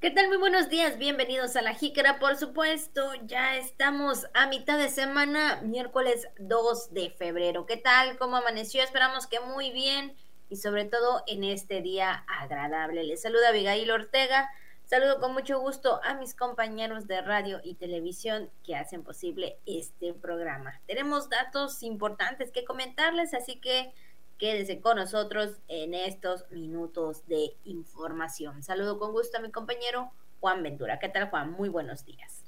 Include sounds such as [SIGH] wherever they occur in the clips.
¿Qué tal? Muy buenos días, bienvenidos a la Jícara, por supuesto, ya estamos a mitad de semana, miércoles 2 de febrero. ¿Qué tal? ¿Cómo amaneció? Esperamos que muy bien y sobre todo en este día agradable. Les saluda Abigail Ortega, saludo con mucho gusto a mis compañeros de radio y televisión que hacen posible este programa. Tenemos datos importantes que comentarles, así que Quédese con nosotros en estos minutos de información. Saludo con gusto a mi compañero Juan Ventura. ¿Qué tal, Juan? Muy buenos días.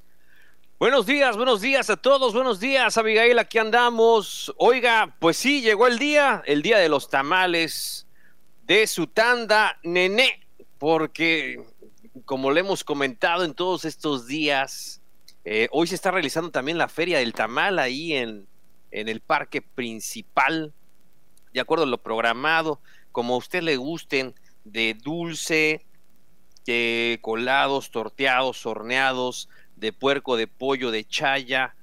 Buenos días, buenos días a todos, buenos días, Abigail, aquí andamos. Oiga, pues sí, llegó el día, el día de los tamales de su tanda, nené, porque como le hemos comentado en todos estos días, eh, hoy se está realizando también la Feria del Tamal ahí en, en el parque principal de acuerdo a lo programado, como a usted le gusten, de dulce, de colados, torteados, horneados, de puerco, de pollo, de chaya,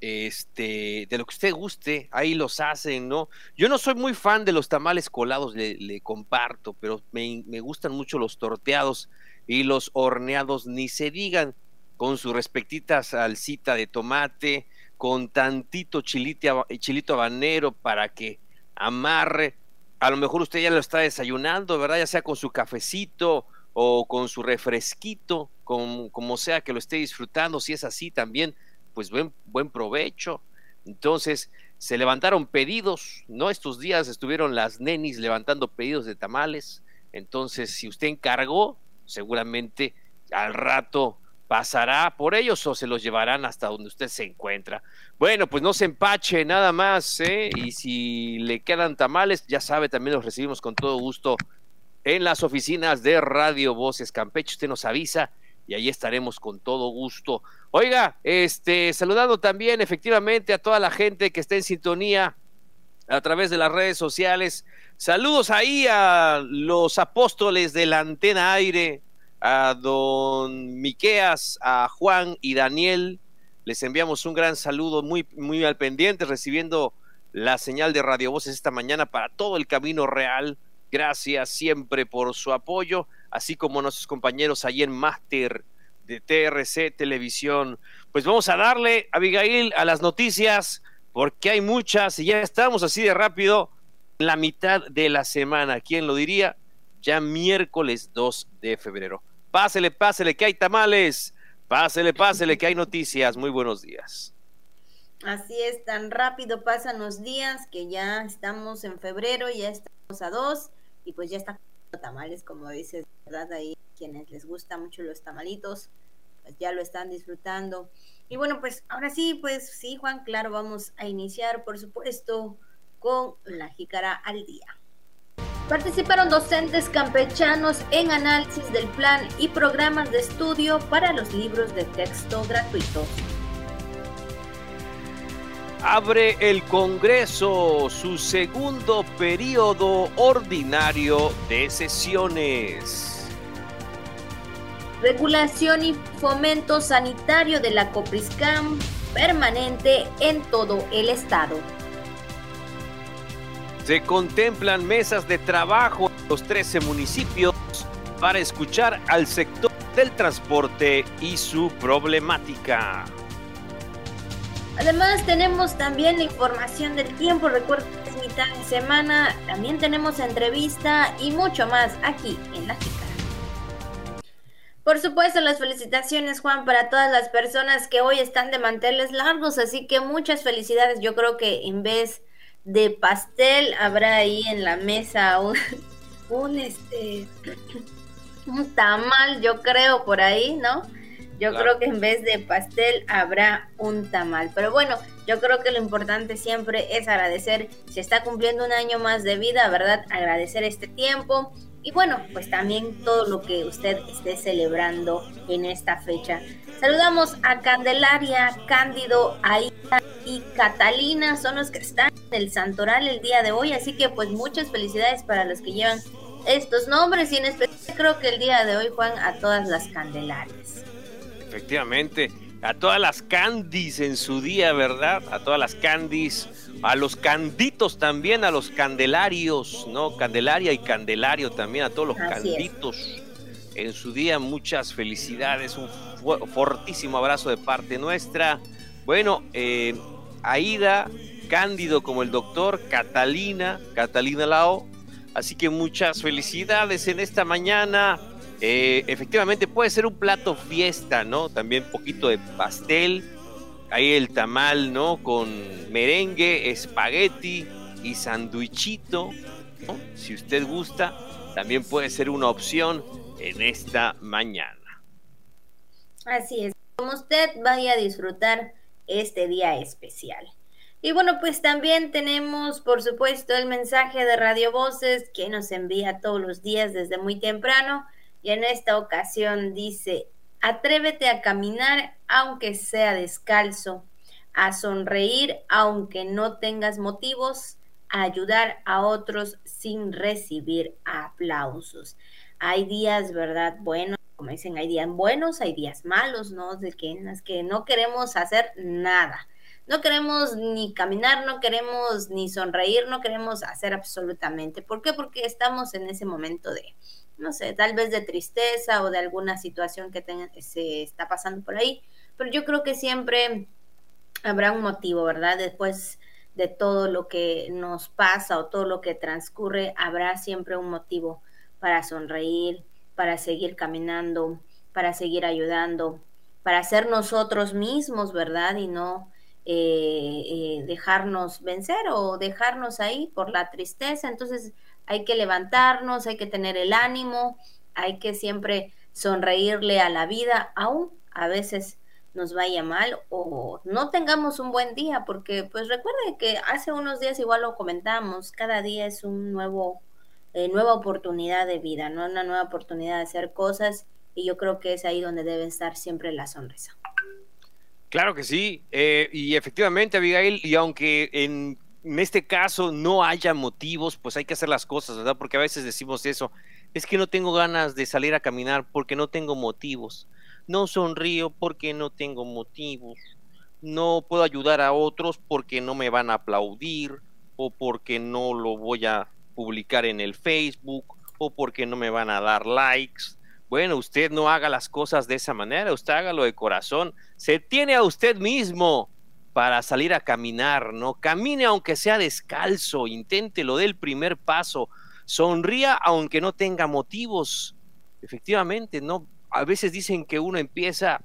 este, de lo que usted guste, ahí los hacen, ¿no? Yo no soy muy fan de los tamales colados, le, comparto, pero me, me, gustan mucho los torteados y los horneados, ni se digan, con su respectita salsita de tomate, con tantito chilito habanero para que amarre. A lo mejor usted ya lo está desayunando, ¿verdad? Ya sea con su cafecito o con su refresquito, con, como sea que lo esté disfrutando. Si es así también, pues buen, buen provecho. Entonces, se levantaron pedidos, ¿no? Estos días estuvieron las nenis levantando pedidos de tamales. Entonces, si usted encargó, seguramente al rato pasará por ellos o se los llevarán hasta donde usted se encuentra. Bueno, pues no se empache nada más, ¿eh? Y si le quedan tamales, ya sabe, también los recibimos con todo gusto en las oficinas de Radio Voces Campeche. Usted nos avisa y ahí estaremos con todo gusto. Oiga, este, saludando también efectivamente a toda la gente que está en sintonía a través de las redes sociales. Saludos ahí a los apóstoles de la antena aire, a don Miqueas, a Juan y Daniel. Les enviamos un gran saludo muy, muy al pendiente, recibiendo la señal de Radio Voces esta mañana para todo el camino real. Gracias siempre por su apoyo, así como nuestros compañeros ahí en Máster de TRC Televisión. Pues vamos a darle, Abigail, a las noticias, porque hay muchas y ya estamos así de rápido, la mitad de la semana. ¿Quién lo diría? Ya miércoles 2 de febrero. Pásele, pásele, que hay tamales. Pásele, pásele, que hay noticias. Muy buenos días. Así es, tan rápido pasan los días que ya estamos en febrero, ya estamos a dos y pues ya está tamales, como dices, ¿verdad? Ahí quienes les gusta mucho los tamalitos, pues ya lo están disfrutando. Y bueno, pues ahora sí, pues sí, Juan, claro, vamos a iniciar, por supuesto, con la jícara al día. Participaron docentes campechanos en análisis del plan y programas de estudio para los libros de texto gratuitos. Abre el Congreso su segundo periodo ordinario de sesiones. Regulación y fomento sanitario de la Copriscam permanente en todo el estado. Se contemplan mesas de trabajo en los 13 municipios para escuchar al sector del transporte y su problemática. Además tenemos también la información del tiempo, recuerden que es mitad de semana, también tenemos entrevista y mucho más aquí en La Chica. Por supuesto, las felicitaciones, Juan, para todas las personas que hoy están de manteles largos, así que muchas felicidades. Yo creo que en vez de pastel habrá ahí en la mesa un, un este un tamal, yo creo por ahí, ¿no? Yo creo que en vez de pastel habrá un tamal. Pero bueno, yo creo que lo importante siempre es agradecer. Si está cumpliendo un año más de vida, ¿verdad? Agradecer este tiempo. Y bueno, pues también todo lo que usted esté celebrando en esta fecha. Saludamos a Candelaria, Cándido, Aida y Catalina, son los que están en el Santoral el día de hoy, así que pues muchas felicidades para los que llevan estos nombres y en especial creo que el día de hoy Juan a todas las Candelarias. Efectivamente, a todas las Candis en su día, ¿verdad? A todas las Candis, a los Canditos también, a los Candelarios, ¿no? Candelaria y Candelario también, a todos los Canditos. en su día. Muchas felicidades, un fortísimo abrazo de parte nuestra. Bueno, eh, Aida, Cándido como el doctor, Catalina, Catalina Lao. Así que muchas felicidades en esta mañana. Eh, efectivamente puede ser un plato fiesta, ¿no? También un poquito de pastel. Ahí el tamal, ¿no? Con merengue, espagueti y sandwichito. Si usted gusta, también puede ser una opción en esta mañana. Así es, como usted vaya a disfrutar este día especial. Y bueno, pues también tenemos, por supuesto, el mensaje de Radio Voces que nos envía todos los días desde muy temprano. Y en esta ocasión dice, atrévete a caminar aunque sea descalzo, a sonreír aunque no tengas motivos, a ayudar a otros sin recibir aplausos. Hay días, ¿verdad? Buenos, como dicen, hay días buenos, hay días malos, ¿no? De que, en las que no queremos hacer nada. No queremos ni caminar, no queremos ni sonreír, no queremos hacer absolutamente. ¿Por qué? Porque estamos en ese momento de, no sé, tal vez de tristeza o de alguna situación que se está pasando por ahí. Pero yo creo que siempre habrá un motivo, ¿verdad? Después de todo lo que nos pasa o todo lo que transcurre, habrá siempre un motivo para sonreír, para seguir caminando, para seguir ayudando, para ser nosotros mismos, ¿verdad? Y no eh, eh, dejarnos vencer o dejarnos ahí por la tristeza. Entonces hay que levantarnos, hay que tener el ánimo, hay que siempre sonreírle a la vida, aún a veces nos vaya mal o no tengamos un buen día, porque pues recuerde que hace unos días igual lo comentamos, cada día es un nuevo eh, nueva oportunidad de vida, ¿no? Una nueva oportunidad de hacer cosas y yo creo que es ahí donde debe estar siempre la sonrisa. Claro que sí, eh, y efectivamente, Abigail, y aunque en, en, este caso no haya motivos, pues hay que hacer las cosas, ¿verdad? Porque a veces decimos eso, es que no tengo ganas de salir a caminar porque no tengo motivos, no sonrío porque no tengo motivos, no puedo ayudar a otros porque no me van a aplaudir o porque no lo voy a publicar en el Facebook o porque no me van a dar likes. Bueno, usted no haga las cosas de esa manera, usted hágalo de corazón. Se tiene a usted mismo para salir a caminar, ¿no? Camine aunque sea descalzo, inténtelo, dé el primer paso, sonría aunque no tenga motivos. Efectivamente, ¿no? A veces dicen que uno empieza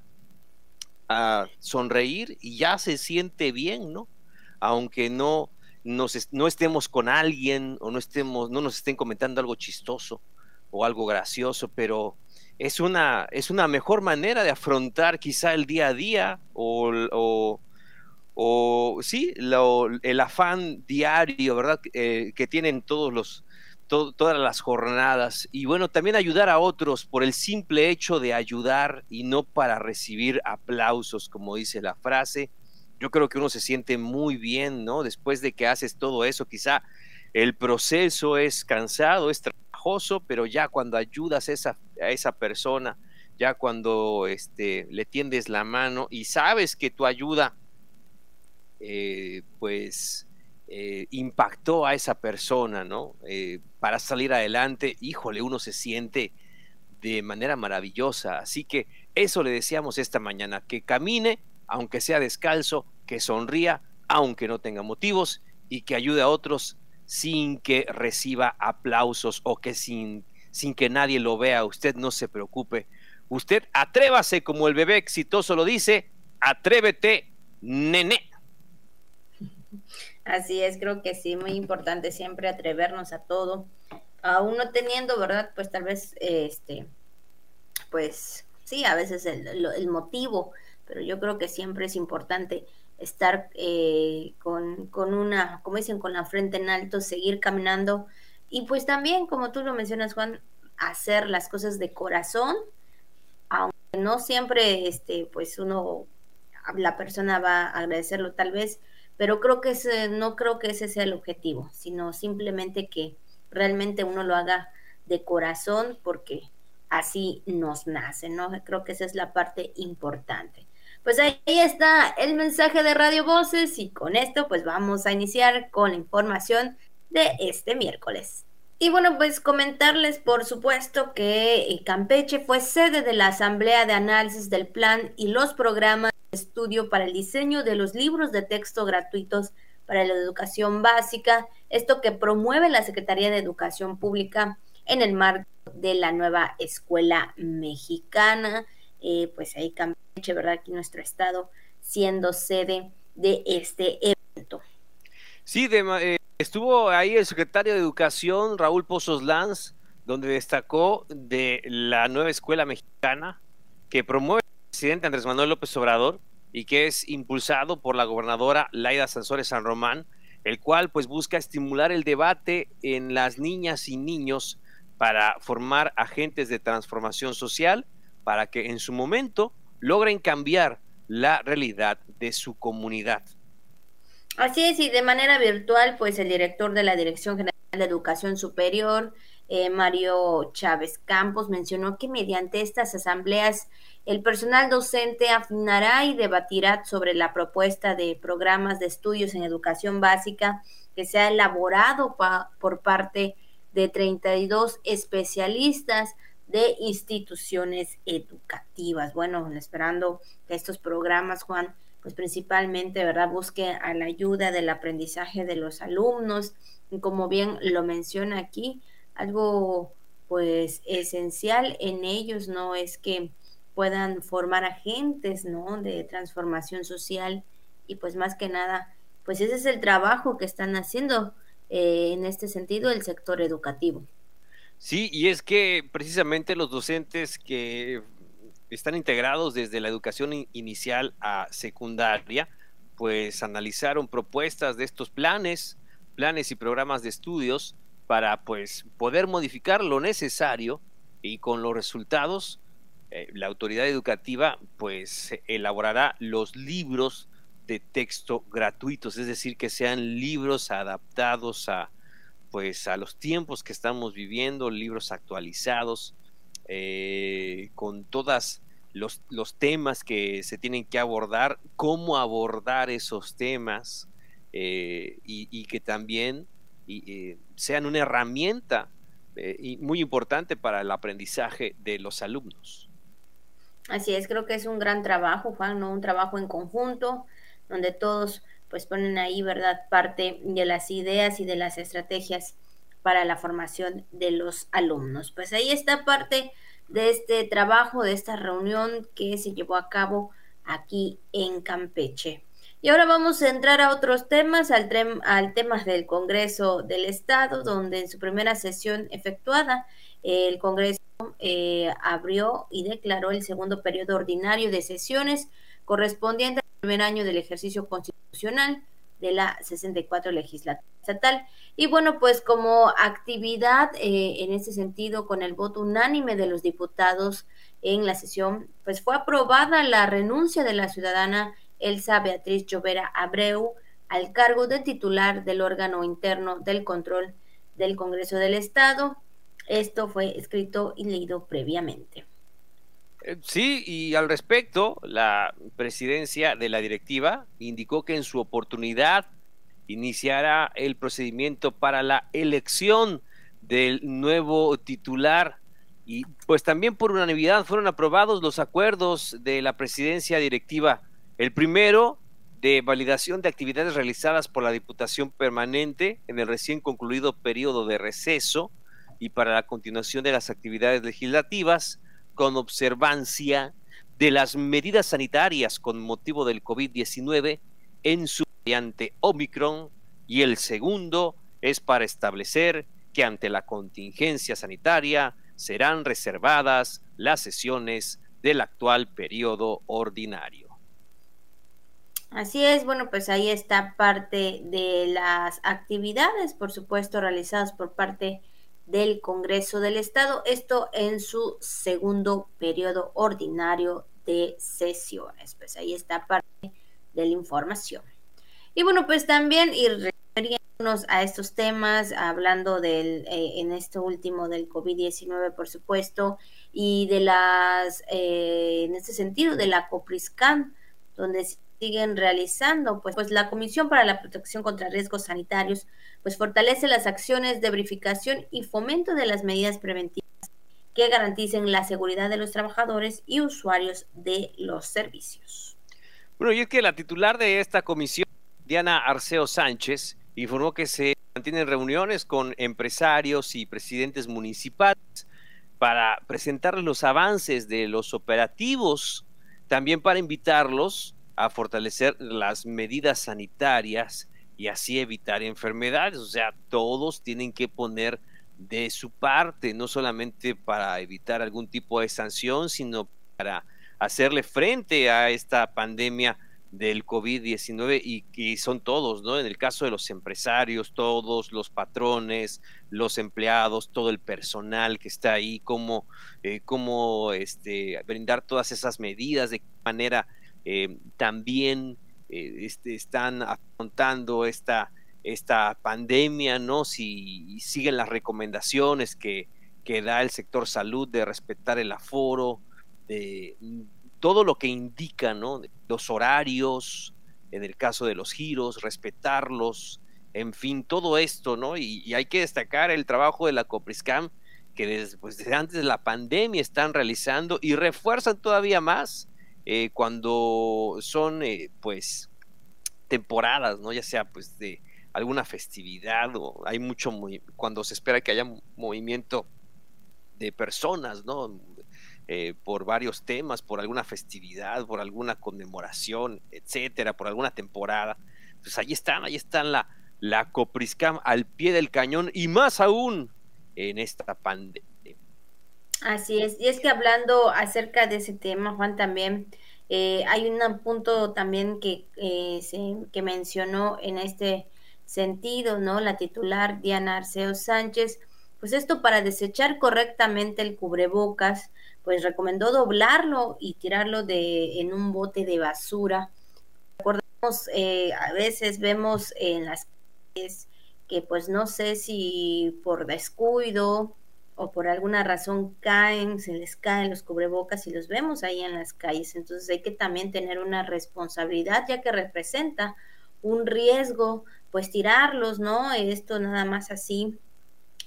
a sonreír y ya se siente bien, ¿no? Aunque no no estemos con alguien o no, estemos, no nos estén comentando algo chistoso o algo gracioso, pero es una, es una mejor manera de afrontar quizá el día a día o, sí, el afán diario, ¿verdad? Eh, que tienen todos los, todas las jornadas. Y bueno, también ayudar a otros por el simple hecho de ayudar y no para recibir aplausos, como dice la frase yo creo que uno se siente muy bien, ¿no? Después de que haces todo eso, quizá el proceso es cansado, es trabajoso, pero ya cuando ayudas a esa, a esa persona, ya cuando este, le tiendes la mano y sabes que tu ayuda, eh, pues, eh, impactó a esa persona, ¿no? Eh, para salir adelante, híjole, uno se siente de manera maravillosa. Así que eso le decíamos esta mañana, que camine aunque sea descalzo, que sonría, aunque no tenga motivos, y que ayude a otros sin que reciba aplausos o que sin, sin que nadie lo vea. Usted no se preocupe. Usted atrévase, como el bebé exitoso lo dice, atrévete, nene. Así es, creo que sí, muy importante siempre atrevernos a todo. Aún no teniendo, ¿verdad? Pues tal vez, este, pues sí, a veces el, motivo pero yo creo que siempre es importante estar eh, con, con, una, como dicen, con la frente en alto, seguir caminando y pues también, como tú lo mencionas, Juan, hacer las cosas de corazón, aunque no siempre, este, pues uno, la persona va a agradecerlo tal vez, pero creo que ese, no creo que ese sea el objetivo, sino simplemente que realmente uno lo haga de corazón porque así nos nace, ¿no? Creo que esa es la parte importante. Pues ahí está el mensaje de Radio Voces y con esto pues vamos a iniciar con la información de este miércoles. Y bueno, pues comentarles, por supuesto, que eh, Campeche fue sede de la Asamblea de Análisis del Plan y los programas estudio para el diseño de los libros de texto gratuitos para la educación básica, esto que promueve la Secretaría de Educación Pública en el marco de la nueva escuela mexicana. Eh, pues ahí Campeche, ¿verdad? Aquí nuestro estado siendo sede de este evento. Sí, eh, estuvo ahí el secretario de Educación, Raúl Pozos Lanz, donde destacó de la nueva escuela mexicana que promueve el presidente Andrés Manuel López Obrador y que es impulsado por la gobernadora Laida Sansores San Román, el cual pues busca estimular el debate en las niñas y niños para formar agentes de transformación social para que en su momento logren cambiar la realidad de su comunidad. Así es, y de manera virtual, pues el director de la Dirección General de Educación Superior, eh, Mario Chávez Campos, mencionó que mediante estas asambleas el personal docente afinará y debatirá sobre la propuesta de programas de estudios en educación básica que se ha elaborado por parte de 32 especialistas de instituciones educativas. Bueno, esperando que estos programas, Juan, pues principalmente, ¿verdad? Busque a la ayuda del aprendizaje de los alumnos. Como bien lo menciona aquí, algo pues esencial en ellos, ¿no? Es que puedan formar agentes, ¿no? De transformación social y pues más que nada, pues ese es el trabajo que están haciendo eh, en este sentido el sector educativo. Sí, y es que precisamente los docentes que están integrados desde la educación inicial a secundaria, pues analizaron propuestas de estos planes, planes y programas de estudios para pues poder modificar lo necesario y con los resultados eh, la autoridad educativa pues elaborará los libros de texto gratuitos, es decir, que sean libros adaptados a pues a los tiempos que estamos viviendo, libros actualizados, eh, con todas los, los, temas que se tienen que abordar, cómo abordar esos temas eh, y, que también sean una herramienta muy importante para el aprendizaje de los alumnos. Así es, creo que es un gran trabajo, Juan, ¿no? Un trabajo en conjunto, donde todos pues ponen ahí, ¿verdad?, parte de las ideas y de las estrategias para la formación de los alumnos. Pues ahí está parte de este trabajo, de esta reunión que se llevó a cabo aquí en Campeche. Y ahora vamos a entrar a otros temas, al, al tema del Congreso del Estado, donde en su primera sesión efectuada el Congreso eh, abrió y declaró el segundo periodo ordinario de sesiones correspondiente al primer año del ejercicio constitucional de la 64 legislatura estatal. Y bueno, pues como actividad eh, en ese sentido, con el voto unánime de los diputados en la sesión, pues fue aprobada la renuncia de la ciudadana Elsa Beatriz Llovera Abreu al cargo de titular del órgano interno del control del Congreso del Estado esto fue escrito y leído previamente. Eh, sí, y al respecto, la presidencia de la directiva indicó que en su oportunidad iniciará el procedimiento para la elección del nuevo titular y pues también por unanimidad fueron aprobados los acuerdos de la presidencia directiva. El primero de validación de actividades realizadas por la Diputación Permanente en el recién concluido periodo de receso y para la continuación de las actividades legislativas con observancia de las medidas sanitarias con motivo del COVID-19 en su variante Omicron y el segundo es para establecer que ante la contingencia sanitaria serán reservadas las sesiones del actual periodo ordinario. Así es, bueno, pues ahí está parte de las actividades, por supuesto, realizadas por parte del Congreso del Estado, esto en su segundo periodo ordinario de sesiones. Pues ahí está parte de la información. Y bueno, pues también y refiriéndonos a estos temas, hablando del, eh, en este último del COVID-19, por supuesto, y de las, eh, en este sentido, de la COPRISCAN, donde siguen realizando, pues, pues la Comisión para la Protección contra Riesgos Sanitarios, pues fortalece las acciones de verificación y fomento de las medidas preventivas que garanticen la seguridad de los trabajadores y usuarios de los servicios. Bueno, y es que la titular de esta comisión, Diana Arceo Sánchez, informó que se mantienen reuniones con empresarios y presidentes municipales para presentarles los avances de los operativos, también para invitarlos a fortalecer las medidas sanitarias y así evitar enfermedades. O sea, todos tienen que poner de su parte, no solamente para evitar algún tipo de sanción, sino para hacerle frente a esta pandemia del COVID-19 y que son todos, ¿no? En el caso de los empresarios, todos los patrones, los empleados, todo el personal que está ahí, cómo, eh, cómo este, brindar todas esas medidas, de qué manera eh, también eh, este, están afrontando esta, esta pandemia, ¿no? Si siguen las recomendaciones que, que da el sector salud de respetar el aforo, de todo lo que indica, ¿no? Los horarios, en el caso de los giros, respetarlos, en fin, todo esto, ¿no? Y, hay que destacar el trabajo de la Copriscam, que desde, pues, desde antes de la pandemia están realizando y refuerzan todavía más eh, cuando son, eh, pues, temporadas, ¿no? Ya sea, pues, de alguna festividad o hay mucho, cuando se espera que haya movimiento de personas, ¿no? Eh, por varios temas, por alguna festividad, por alguna conmemoración, etcétera, por alguna temporada. Pues ahí están, ahí están la, la Copriscam al pie del cañón y más aún en esta pandemia. Así es, y es que hablando acerca de ese tema, Juan, también eh, hay un punto también que, eh, que mencionó en este sentido, ¿no? La titular Diana Arceo Sánchez, pues esto para desechar correctamente el cubrebocas, pues recomendó doblarlo y tirarlo de, en un bote de basura. Recordemos, eh, a veces vemos en las calles que pues no sé si por descuido o por alguna razón caen, se les caen los cubrebocas y los vemos ahí en las calles. Entonces hay que también tener una responsabilidad ya que representa un riesgo, pues tirarlos, ¿no? Esto nada más así,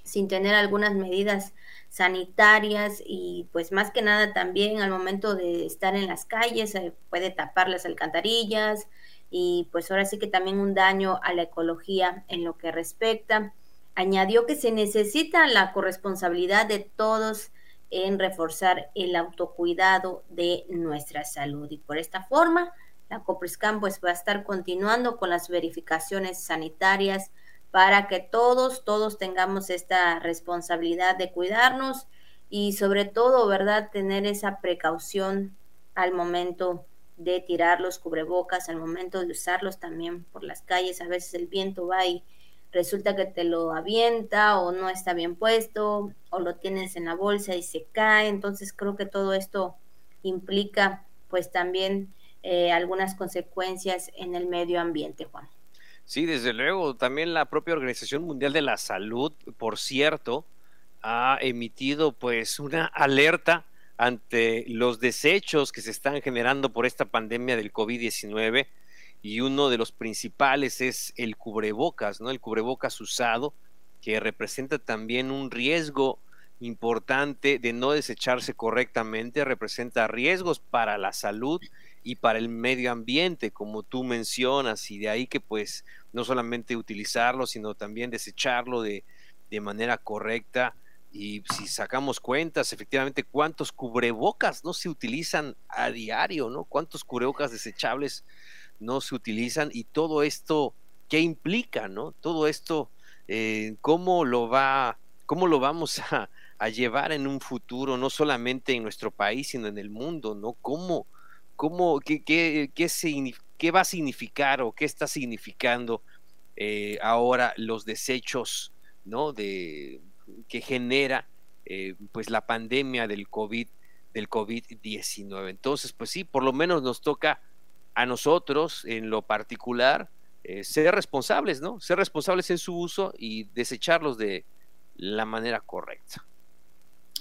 sin tener algunas medidas sanitarias y pues más que nada también al momento de estar en las calles se puede tapar las alcantarillas y pues ahora sí que también un daño a la ecología en lo que respecta. Añadió que se necesita la corresponsabilidad de todos en reforzar el autocuidado de nuestra salud y por esta forma la Copriscam pues va a estar continuando con las verificaciones sanitarias para que todos, todos tengamos esta responsabilidad de cuidarnos y sobre todo, ¿verdad?, tener esa precaución al momento de tirar los cubrebocas, al momento de usarlos también por las calles. A veces el viento va y resulta que te lo avienta o no está bien puesto o lo tienes en la bolsa y se cae. Entonces creo que todo esto implica pues también eh, algunas consecuencias en el medio ambiente, Juan. Sí, desde luego. También la propia Organización Mundial de la Salud, por cierto, ha emitido pues una alerta ante los desechos que se están generando por esta pandemia del COVID-19 y uno de los principales es el cubrebocas, ¿no? El cubrebocas usado que representa también un riesgo importante de no desecharse correctamente, representa riesgos para la salud y para el medio ambiente, como tú mencionas, y de ahí que pues no solamente utilizarlo, sino también desecharlo de, de manera correcta. Y si sacamos cuentas, efectivamente, cuántos cubrebocas no se utilizan a diario, ¿no? Cuántos cubrebocas desechables no se utilizan y todo esto, ¿qué implica, no? Todo esto, eh, ¿cómo lo va, cómo lo vamos a, llevar en un futuro, no solamente en nuestro país, sino en el mundo, ¿no? ¿Cómo, cómo, qué, qué, qué, va a significar o qué está significando eh, ahora los desechos ¿no? de, que genera eh, pues la pandemia del COVID del COVID-19. Entonces, pues sí, por lo menos nos toca a nosotros en lo particular eh, ser responsables, ¿no? Ser responsables en su uso y desecharlos de la manera correcta.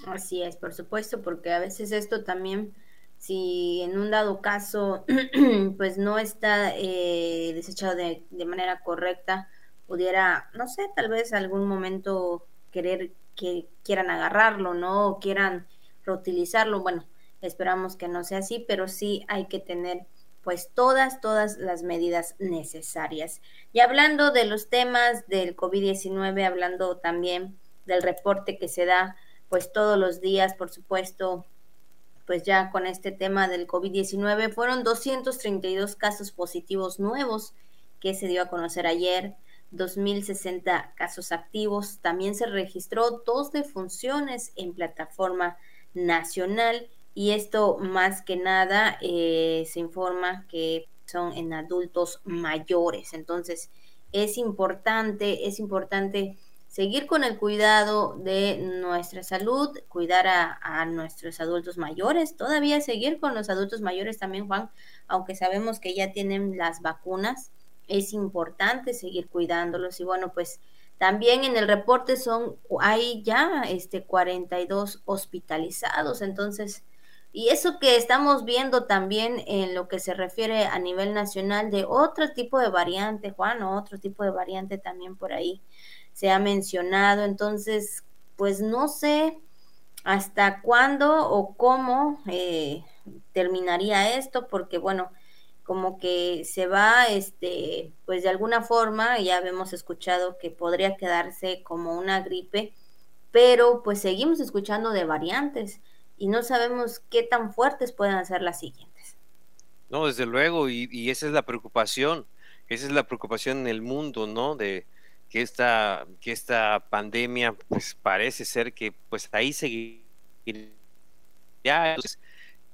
Así es, por supuesto, porque a veces esto también si en un dado caso [CLEARS THROAT] pues no está eh, desechado de, de, manera correcta, pudiera, no sé, tal vez algún momento querer que quieran agarrarlo, ¿no? O quieran reutilizarlo. Bueno, esperamos que no sea así, pero sí hay que tener pues todas, todas las medidas necesarias. Y hablando de los temas del COVID-19, hablando también del reporte que se da pues todos los días, por supuesto, pues ya con este tema del COVID-19, fueron 232 casos positivos nuevos que se dio a conocer ayer, 2.060 casos activos. También se registró dos defunciones en plataforma nacional y esto más que nada eh, se informa que son en adultos mayores. Entonces es importante, es importante seguir con el cuidado de nuestra salud, cuidar a, a, nuestros adultos mayores, todavía seguir con los adultos mayores también, Juan, aunque sabemos que ya tienen las vacunas, es importante seguir cuidándolos y bueno, pues también en el reporte son, hay ya este 42 hospitalizados, entonces y eso que estamos viendo también en lo que se refiere a nivel nacional de otro tipo de variante, Juan, otro tipo de variante también por ahí se ha mencionado. Entonces, pues no sé hasta cuándo o cómo eh, terminaría esto, porque bueno, como que se va, este, pues de alguna forma, ya hemos escuchado que podría quedarse como una gripe, pero pues seguimos escuchando de variantes y no sabemos qué tan fuertes puedan ser las siguientes. No, desde luego, y, esa es la preocupación, esa es la preocupación en el mundo, ¿no? De que esta, que esta pandemia, pues parece ser que pues ahí seguirá.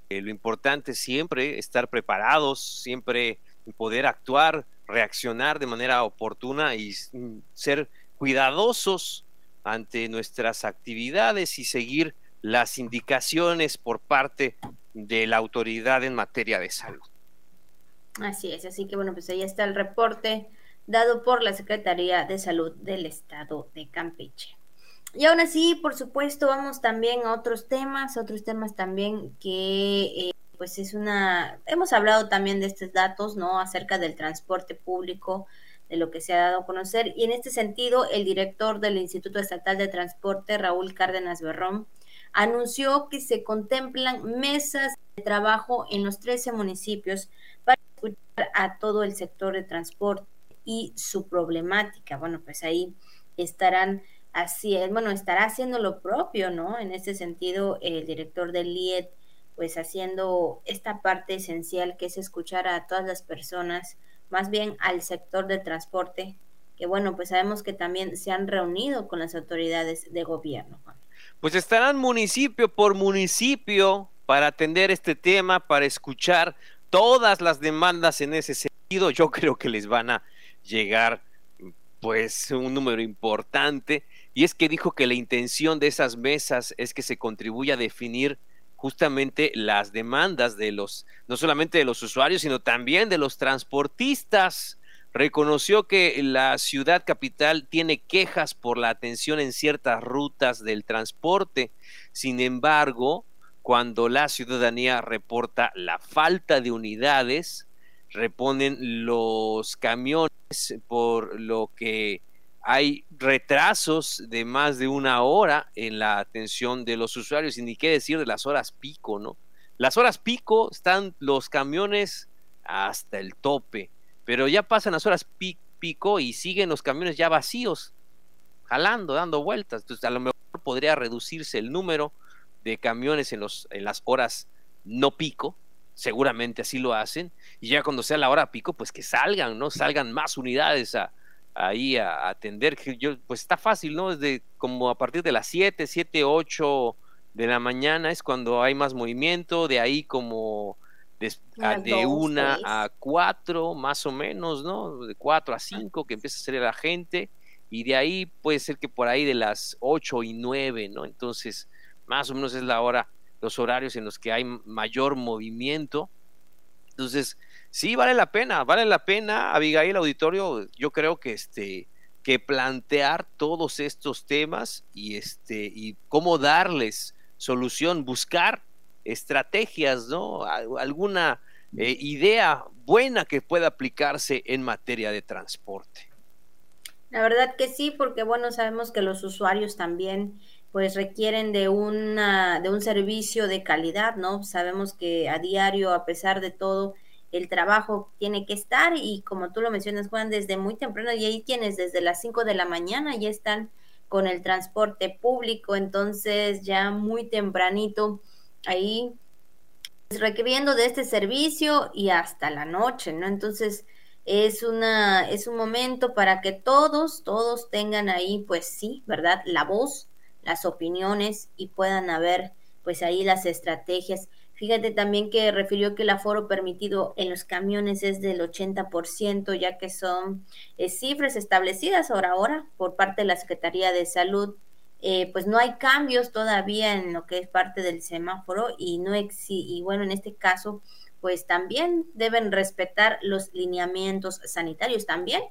Eh, lo importante siempre estar preparados, siempre poder actuar, reaccionar de manera oportuna y mm, ser cuidadosos ante nuestras actividades y seguir las indicaciones por parte de la autoridad en materia de salud. Así es, así que bueno, pues ahí está el reporte dado por la Secretaría de Salud del Estado de Campeche. Y aún así, por supuesto, vamos también a otros temas, otros temas también que eh, pues es una, hemos hablado también de estos datos, ¿no? Acerca del transporte público, de lo que se ha dado a conocer. Y en este sentido, el director del Instituto Estatal de Transporte, Raúl Cárdenas Berrón, anunció que se contemplan mesas de trabajo en los 13 municipios para escuchar a todo el sector de transporte y su problemática. Bueno, pues ahí estarán así, bueno, estará haciendo lo propio, ¿no? En ese sentido, el director del IED, pues haciendo esta parte esencial que es escuchar a todas las personas, más bien al sector de transporte, que bueno, pues sabemos que también se han reunido con las autoridades de gobierno pues estarán municipio por municipio para atender este tema, para escuchar todas las demandas en ese sentido. Yo creo que les van a llegar pues un número importante y es que dijo que la intención de esas mesas es que se contribuya a definir justamente las demandas de los no solamente de los usuarios, sino también de los transportistas reconoció que la ciudad capital tiene quejas por la atención en ciertas rutas del transporte. Sin embargo, cuando la ciudadanía reporta la falta de unidades, reponen los camiones por lo que hay retrasos de más de una hora en la atención de los usuarios y ni qué decir de las horas pico, ¿no? Las horas pico están los camiones hasta el tope pero ya pasan las horas pico y siguen los camiones ya vacíos, jalando, dando vueltas. Entonces, a lo mejor podría reducirse el número de camiones en, los, en las horas no pico, seguramente así lo hacen, y ya cuando sea la hora pico, pues que salgan, ¿no? Salgan más unidades a, ahí a, atender. Yo, pues está fácil, ¿no? Desde como a partir de las 7, 7, 8 de la mañana es cuando hay más movimiento, de ahí como de, una a cuatro, más o menos, ¿no? De cuatro a cinco que empieza a salir la gente y de ahí puede ser que por ahí de las ocho y nueve, ¿no? Entonces, más o menos es la hora, los horarios en los que hay mayor movimiento. Entonces, sí, vale la pena, vale la pena, Abigail Auditorio, yo creo que este que plantear todos estos temas y este y cómo darles solución, buscar estrategias, ¿no? Alguna eh, idea buena que pueda aplicarse en materia de transporte. La verdad que sí, porque bueno, sabemos que los usuarios también pues requieren de una de un servicio de calidad, ¿no? Sabemos que a diario, a pesar de todo, el trabajo tiene que estar y como tú lo mencionas, Juan, desde muy temprano y ahí tienes desde las 5 de la mañana ya están con el transporte público, entonces ya muy tempranito ahí pues, requiriendo de este servicio y hasta la noche, ¿no? Entonces es una es un momento para que todos todos tengan ahí pues sí, ¿verdad? La voz, las opiniones y puedan haber pues ahí las estrategias Fíjate también que refirió que el aforo permitido en los camiones es del 80%, ya que son eh, cifras establecidas ahora, ahora por parte de la Secretaría de Salud. Eh, pues no hay cambios todavía en lo que es parte del semáforo y no y bueno, en este caso, pues también deben respetar los lineamientos sanitarios también.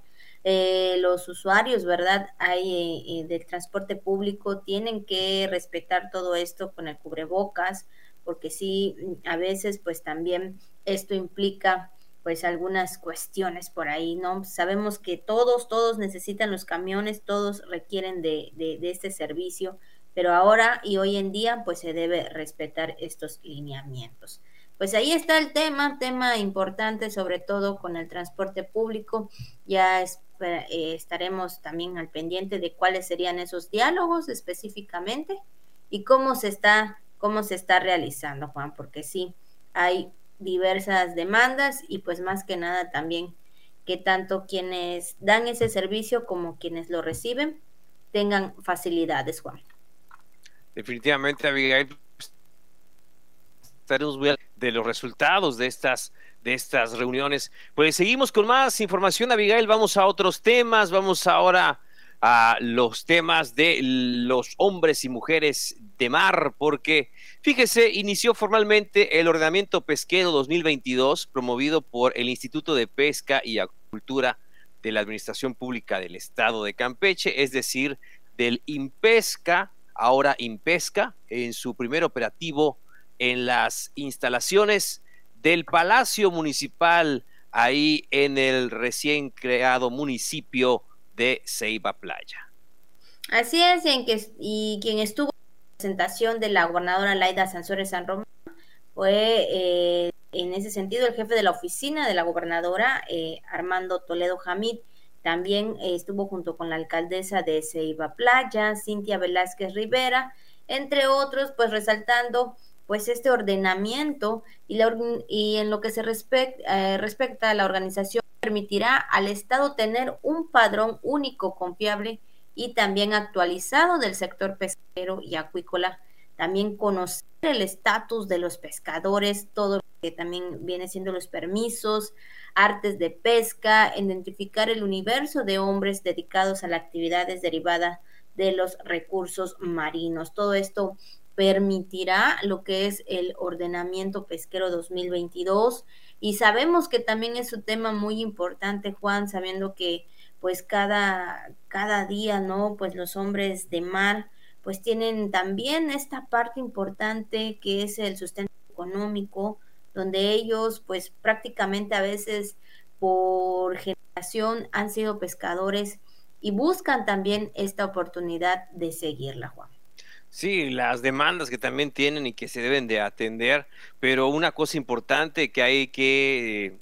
Eh, los usuarios, ¿verdad? Hay del transporte público tienen que respetar todo esto con el cubrebocas, porque sí, a veces pues también esto implica pues algunas cuestiones por ahí, ¿no? Sabemos que todos, todos necesitan los camiones, todos requieren de, de, este servicio, pero ahora y hoy en día pues se debe respetar estos lineamientos. Pues ahí está el tema, tema importante sobre todo con el transporte público. Ya eh, estaremos también al pendiente de cuáles serían esos diálogos específicamente y cómo se está cómo se está realizando, Juan, porque sí, hay diversas demandas y pues más que nada también que tanto quienes dan ese servicio como quienes lo reciben tengan facilidades, Juan. Definitivamente, Abigail, estaremos de los resultados de estas de estas reuniones. Pues seguimos con más información, Abigail. Vamos a otros temas. Vamos ahora a los temas de los hombres y mujeres de mar, porque fíjese, inició formalmente el ordenamiento pesquero 2022 promovido por el Instituto de Pesca y Acuicultura de la Administración Pública del Estado de Campeche, es decir, del IMPESCA, ahora IMPESCA, en su primer operativo en las instalaciones del Palacio Municipal, ahí en el recién creado municipio de Ceiba Playa. Así es, y, en que, y quien estuvo en la presentación de la gobernadora Laida Sansores San Román fue eh, en ese sentido el jefe de la oficina de la gobernadora, eh, Armando Toledo Jamid. También eh, estuvo junto con la alcaldesa de Ceiba Playa, Cintia Velázquez Rivera, entre otros, pues resaltando pues este ordenamiento y, la, y en lo que se respecta a la organización permitirá al Estado tener un padrón único, confiable y también actualizado del sector pesquero y acuícola. También conocer el estatus de los pescadores, todo lo que también viene siendo los permisos, artes de pesca, identificar el universo de hombres dedicados a las actividades derivadas de los recursos marinos. Todo esto permitirá lo que es el ordenamiento pesquero 2022 y sabemos que también es un tema muy importante, Juan, sabiendo que pues cada, cada día, ¿no? Pues los hombres de mar pues tienen también esta parte importante que es el sustento económico, donde ellos pues prácticamente a veces por generación han sido pescadores y buscan también esta oportunidad de seguirla, Juan. Sí, las demandas que también tienen y que se deben de atender, pero una cosa importante que hay que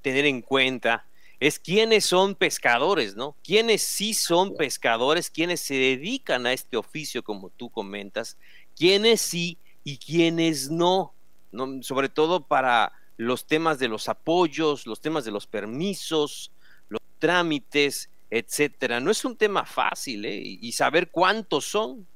tener en cuenta es quiénes son pescadores, ¿no? Quiénes sí son pescadores, quiénes se dedican a este oficio, como tú comentas, quiénes sí y quiénes no, ¿no? sobre todo para los temas de los apoyos, los temas de los permisos, los trámites, etcétera. No es un tema fácil, ¿eh? Y saber cuántos son,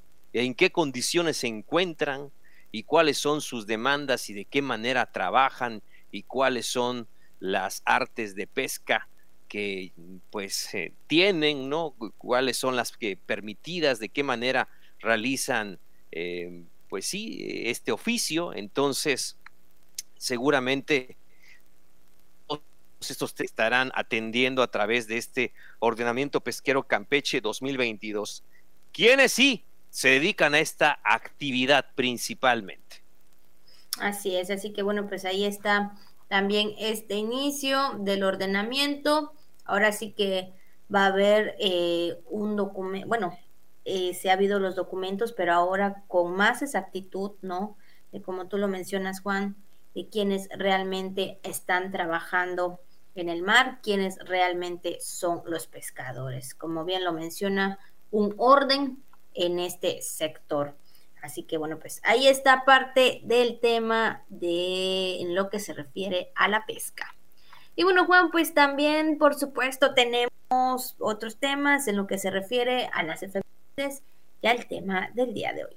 en qué condiciones se encuentran y cuáles son sus demandas y de qué manera trabajan y cuáles son las artes de pesca que pues eh, tienen, ¿no? Cuáles son las que permitidas, de qué manera realizan eh, pues sí, este oficio. Entonces, seguramente estos estarán atendiendo a través de este ordenamiento pesquero Campeche 2022. ¿Quiénes sí? Se dedican a esta actividad principalmente. Así es, así que bueno, pues ahí está también este inicio del ordenamiento. Ahora sí que va a haber eh, un documento, bueno, eh, se ha habido los documentos, pero ahora con más exactitud, ¿no? De como tú lo mencionas, Juan, de quienes realmente están trabajando en el mar, quienes realmente son los pescadores. Como bien lo menciona, un orden en este sector. Así que bueno, pues ahí está parte del tema de en lo que se refiere a la pesca. Y bueno, Juan, pues también, por supuesto, tenemos otros temas en lo que se refiere a las efemérides, ya el tema del día de hoy.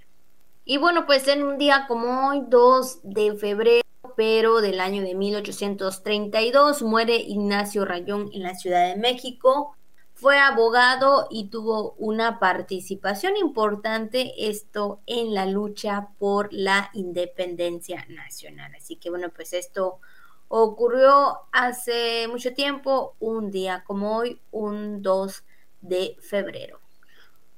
Y bueno, pues en un día como hoy, 2 de febrero, pero del año de 1832, muere Ignacio Rayón en la Ciudad de México. Fue abogado y tuvo una participación importante esto en la lucha por la independencia nacional. Así que bueno, pues esto ocurrió hace mucho tiempo, un día como hoy, un 2 de febrero.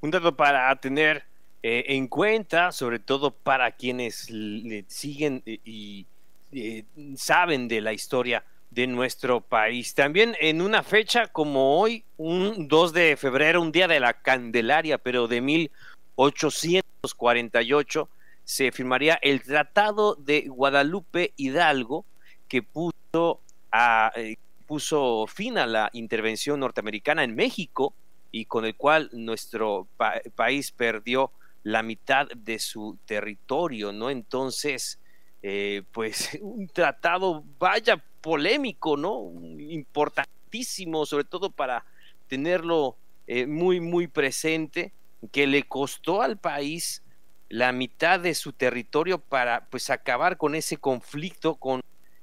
Un dato para tener eh, en cuenta, sobre todo para quienes le siguen y, eh, saben de la historia de nuestro país. También en una fecha como hoy, un 2 de febrero, un día de la Candelaria, pero de 1848, se firmaría el Tratado de Guadalupe Hidalgo, que puso, a, eh, puso fin a la intervención norteamericana en México y con el cual nuestro país perdió la mitad de su territorio, ¿no? Entonces, eh, pues [LAUGHS] un tratado, vaya polémico, ¿no? Importantísimo, sobre todo para tenerlo eh, muy, muy presente, que le costó al país la mitad de su territorio para pues acabar con ese conflicto con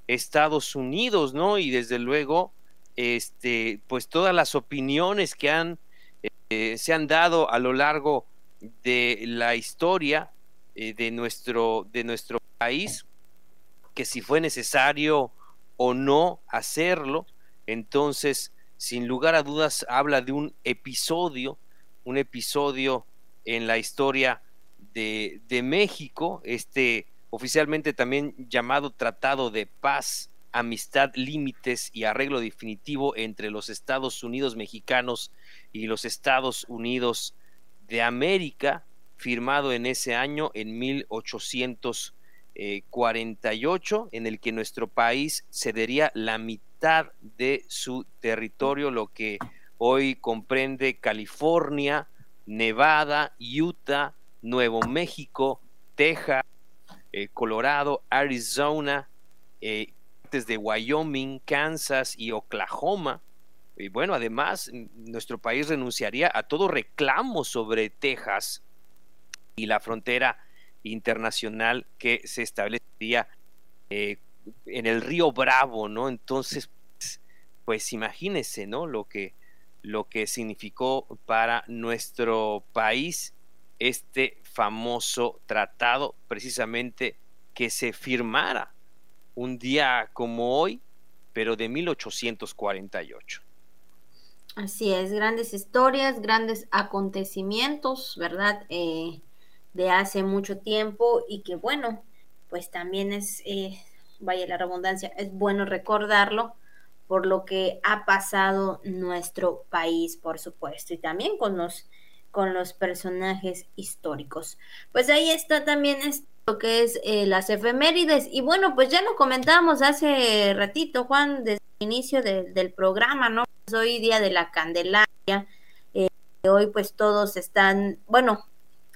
Estados Unidos, ¿no? Y desde luego, este, pues todas las opiniones que han, eh, se han dado a lo largo de la historia de, nuestro, de nuestro país, que si fue necesario o no hacerlo, entonces, sin lugar a dudas, habla de un episodio, un episodio en la historia de, de México, este oficialmente también llamado Tratado de Paz, Amistad, Límites y Arreglo Definitivo entre los Estados Unidos mexicanos y los Estados Unidos de América, firmado en ese año en 1800 48, eh, en el que nuestro país cedería la mitad de su territorio, lo que hoy comprende California, Nevada, Utah, Nuevo México, Texas, eh, Colorado, Arizona, eh, de Wyoming, Kansas y Oklahoma. Y bueno, además, nuestro país renunciaría a todo reclamo sobre Texas y la frontera internacional que se establecería eh, en el río Bravo, ¿no? Entonces, pues, imagínense, ¿no? Lo que, lo que significó para nuestro país este famoso tratado, precisamente que se firmara un día como hoy, pero de 1848. Así es, grandes historias, grandes acontecimientos, ¿verdad? Eh, de hace mucho tiempo y que bueno, pues también es, eh, vaya la redundancia, es bueno recordarlo por lo que ha pasado nuestro país, por supuesto, y también con los, con los personajes históricos. Pues ahí está también esto que es eh, las efemérides, y bueno, pues ya lo comentábamos hace ratito, Juan, desde el inicio del programa, ¿no? Pues hoy día de la Candelaria, eh, hoy pues todos están, bueno,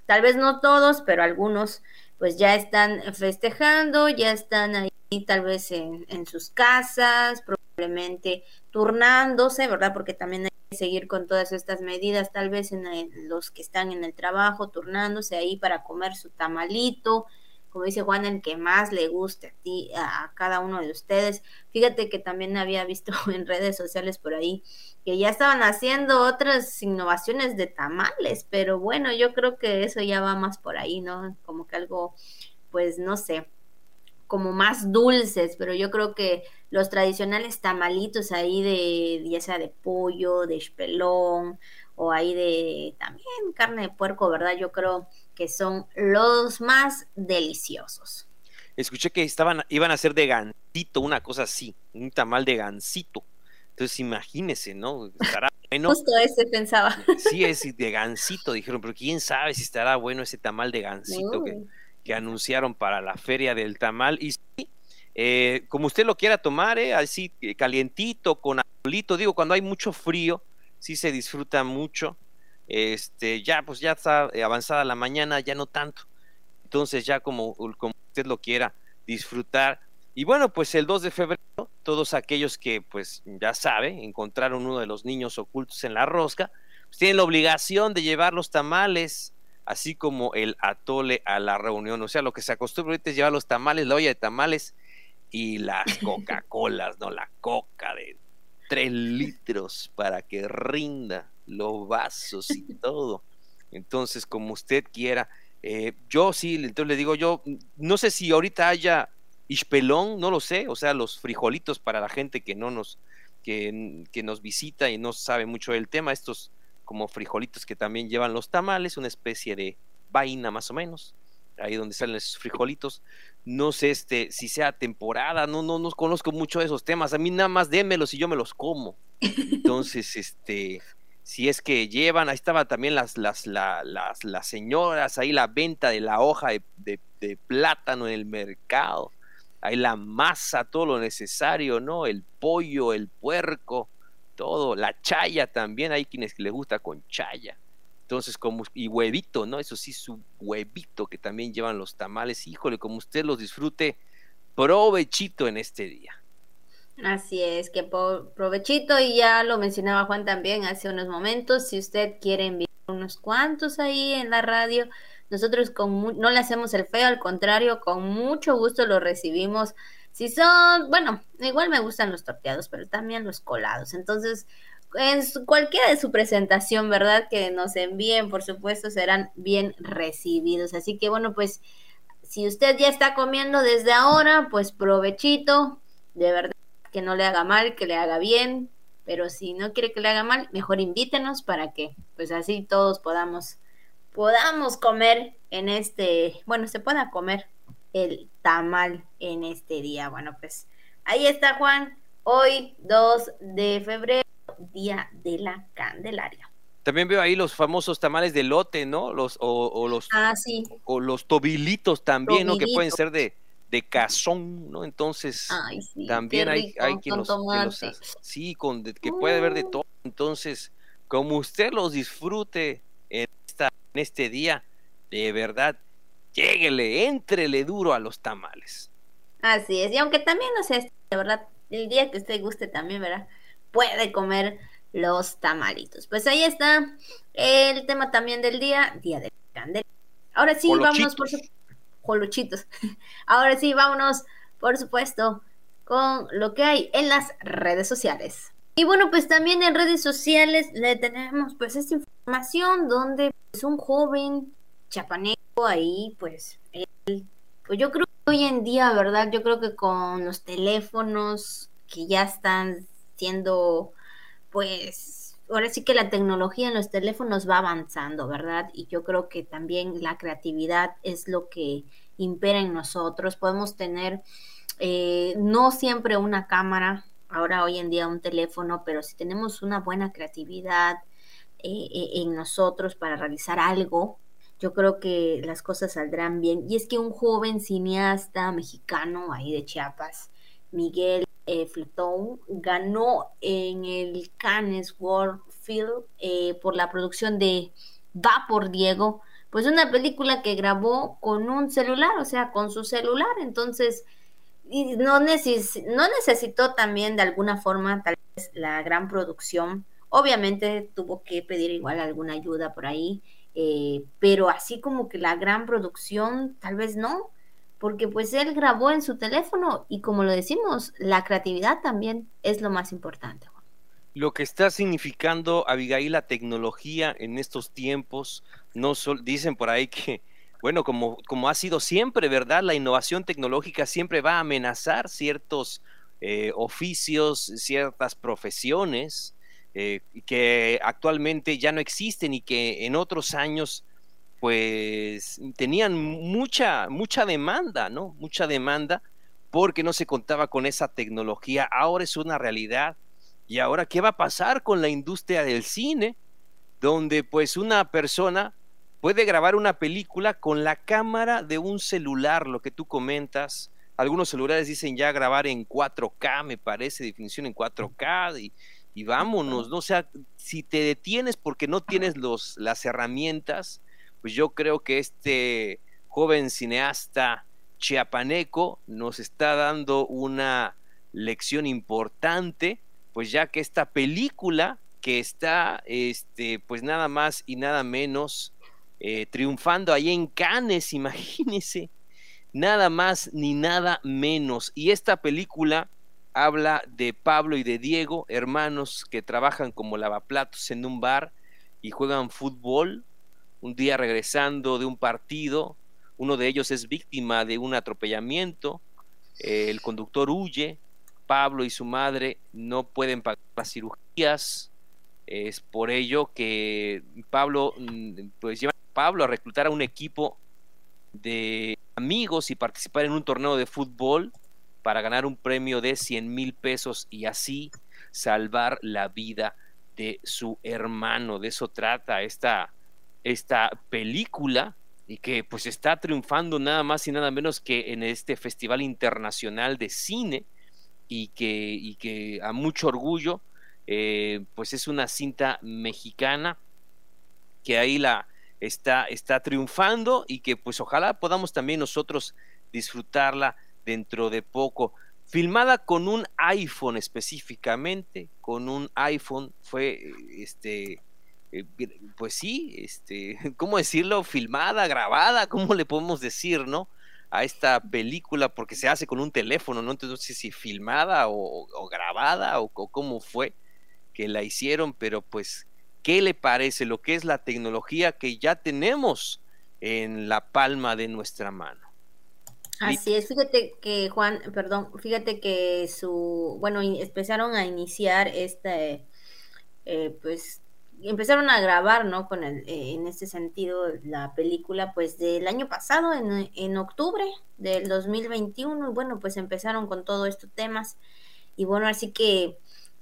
Tal vez no todos, pero algunos pues ya están festejando, ya están ahí tal vez en, sus casas, probablemente turnándose, ¿verdad? Porque también hay que seguir con todas estas medidas, tal vez en los que están en el trabajo, turnándose ahí para comer su tamalito, como dice Juan, el que más le guste a ti, a, cada uno de ustedes. Fíjate que también había visto [LAUGHS] en redes sociales por ahí que ya estaban haciendo otras innovaciones de tamales, pero bueno, yo creo que eso ya va más por ahí, ¿no? Como que algo, pues no sé, como más dulces, pero yo creo que los tradicionales tamalitos ahí de, ya sea de pollo, de espelón, o ahí de también carne de puerco, ¿verdad? Yo creo que son los más deliciosos. escuché que estaban, iban a hacer de gansito, una cosa así, un tamal de gansito. Entonces imagínese, ¿no? Estará [LAUGHS] bueno. Justo ese pensaba. Sí, es de gansito, dijeron, pero quién sabe si estará bueno ese tamal de gansito que, que, anunciaron para la feria del tamal. Y sí, eh, como usted lo quiera tomar, eh, así eh, calientito, con alito, digo, cuando hay mucho frío, sí se disfruta mucho. Este, ya, pues ya está avanzada la mañana, ya no tanto. Entonces, ya como, usted lo quiera disfrutar. Y bueno, pues el 2 de febrero, todos aquellos que, pues ya sabe, encontraron uno de los niños ocultos en la rosca, pues tienen la obligación de llevar los tamales, así como el atole a la reunión. O sea, lo que se acostumbra ahorita es llevar los tamales, la olla de tamales y las Coca-Colas, ¿no? La coca de tres litros para que rinda los vasos y todo. Entonces, como usted quiera. Eh, yo sí, entonces le digo yo, no sé si ahorita haya ispelón, no lo sé, o sea, los frijolitos para la gente que no nos, que, que nos visita y no sabe mucho del tema, estos como frijolitos que también llevan los tamales, una especie de vaina más o menos, ahí donde salen esos frijolitos. No sé este, si sea temporada, no, no, no conozco mucho de esos temas. A mí nada más démelos y yo me los como. Entonces, este, si es que llevan, ahí estaban también las, las, las, las señoras, ahí la venta de la hoja de, de, plátano en el mercado, ahí la masa, todo lo necesario, ¿no? El pollo, el puerco, todo, la chaya también, hay quienes les gusta con chaya. Entonces, como, y huevito, ¿no? Eso sí, su huevito que también llevan los tamales. Híjole, como usted los disfrute, provechito en este día. Así es, que provechito, y ya lo mencionaba Juan también hace unos momentos, si usted quiere enviar unos cuantos ahí en la radio, nosotros con no le hacemos el feo, al contrario, con mucho gusto lo recibimos. Si son, bueno, igual me gustan los torteados, pero también los colados. Entonces, en cualquiera de su presentación, ¿verdad? Que nos envíen, por supuesto, serán bien recibidos. Así que bueno, pues si usted ya está comiendo desde ahora, pues provechito, de verdad que no le haga mal, que le haga bien, pero si no quiere que le haga mal, mejor invítenos para que pues así todos podamos podamos comer en este, bueno, se pueda comer el tamal en este día. Bueno, pues ahí está Juan, hoy 2 de febrero Día de la Candelaria. También veo ahí los famosos tamales de lote, ¿no? Los, o, los, ah, o los tobilitos también, ¿no? Que pueden ser de, de cazón, ¿no? Entonces, también hay, hay quien los, sí, con, que puede haber de uh. todo. Entonces, como usted los disfrute en, esta, en este día, de verdad, lléguele, entrele duro a los tamales. Así es, y aunque también, no sé, de verdad, el día que usted guste también, ¿verdad? puede comer los tamalitos. Pues ahí está el tema también del día, Día de Candela. Ahora sí, vámonos por su... Jolochitos. [LAUGHS] Ahora sí, vámonos, por supuesto, con lo que hay en las redes sociales. Y bueno, pues también en redes sociales le tenemos pues esta información donde pues un joven chapaneco ahí, pues él, pues yo creo que hoy en día, ¿verdad? Yo creo que con los teléfonos que ya están siendo, pues, ahora sí que la tecnología en los teléfonos va avanzando, ¿verdad? Y yo creo que también la creatividad es lo que impera en nosotros. Podemos tener eh, no siempre una cámara, ahora hoy en día un teléfono, pero si tenemos una buena creatividad eh, eh, en nosotros para realizar algo, yo creo que las cosas saldrán bien. Y es que un joven cineasta mexicano ahí de Chiapas, Miguel eh, ganó en el Cannes World Film eh, por la producción de Va por Diego, pues una película que grabó con un celular, o sea, con su celular, entonces no, necesitó también de alguna forma tal vez la gran producción, obviamente tuvo que pedir igual alguna ayuda por ahí, eh, pero así como que la gran producción, tal vez no, porque pues él grabó en su teléfono y como lo decimos, la creatividad también es lo más importante. Lo que está significando, Abigail, la tecnología en estos tiempos, no dicen por ahí que, bueno, como, como ha sido siempre, ¿verdad? La innovación tecnológica siempre va a amenazar ciertos eh, oficios, ciertas profesiones eh, que actualmente ya no existen y que en otros años pues tenían mucha, mucha demanda, ¿no? Mucha demanda porque no se contaba con esa tecnología. Ahora es una realidad. Y ahora, ¿qué va a pasar con la industria del cine? Donde pues una persona puede grabar una película con la cámara de un celular, lo que tú comentas. Algunos celulares dicen ya grabar en 4K, me parece, definición en 4K, y, y vámonos, ¿no? O sea, si te detienes porque no tienes los, las herramientas, pues yo creo que este joven cineasta chiapaneco nos está dando una lección importante, pues ya que esta película que está, este, pues nada más y nada menos eh, triunfando ahí en Cannes, [LAUGHS] imagínense, nada más ni nada menos. Y esta película habla de Pablo y de Diego, hermanos que trabajan como lavaplatos en un bar y juegan fútbol un día regresando de un partido, uno de ellos es víctima de un atropellamiento, el conductor huye, Pablo y su madre no pueden pagar las cirugías, es por ello que Pablo, mm, pues lleva a Pablo a reclutar a un equipo de amigos y participar en un torneo de fútbol para ganar un premio de 100 mil pesos y así salvar la vida de su hermano. De eso trata esta, esta película y que pues está triunfando nada más y nada menos que en este Festival Internacional de Cine y que, y que a mucho orgullo eh, pues es una cinta mexicana que ahí la está, está triunfando y que pues ojalá podamos también nosotros disfrutarla dentro de poco. Filmada con un iPhone específicamente, con un iPhone fue este eh, pues sí, este, [LAUGHS] ¿cómo decirlo? Filmada, grabada, ¿cómo le podemos decir, no? A esta película, porque se hace con un teléfono, ¿no? Entonces no sé si filmada o, grabada o, cómo fue que la hicieron, pero pues, ¿qué le parece lo que es la tecnología que ya tenemos en la palma de nuestra mano? Así es, fíjate que Juan, perdón, fíjate que su, bueno, empezaron a iniciar este, eh, pues empezaron a grabar, ¿no? Con el, eh, en este sentido, la película, pues del año pasado, en, en octubre del 2021, y bueno, pues empezaron con todos estos temas. Y bueno, así que,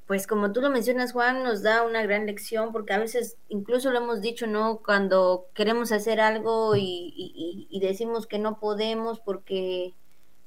pues como tú lo mencionas, Juan, nos da una gran lección, porque a veces, incluso lo hemos dicho, ¿no? Cuando queremos hacer algo y, y decimos que no podemos porque,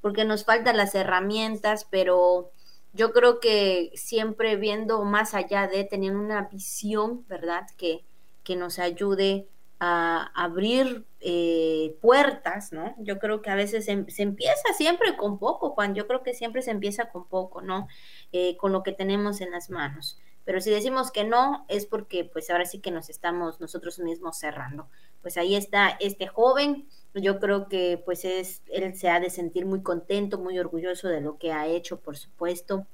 porque nos faltan las herramientas, pero yo creo que siempre viendo más allá de tener una visión, ¿verdad? Que, que nos ayude a abrir eh, puertas, ¿no? Yo creo que a veces se, empieza siempre con poco, Juan. Yo creo que siempre se empieza con poco, ¿no? Eh, con lo que tenemos en las manos. Pero si decimos que no, es porque pues ahora sí que nos estamos nosotros mismos cerrando. Pues ahí está este joven yo creo que pues es, él se ha de sentir muy contento, muy orgulloso de lo que ha hecho, por supuesto.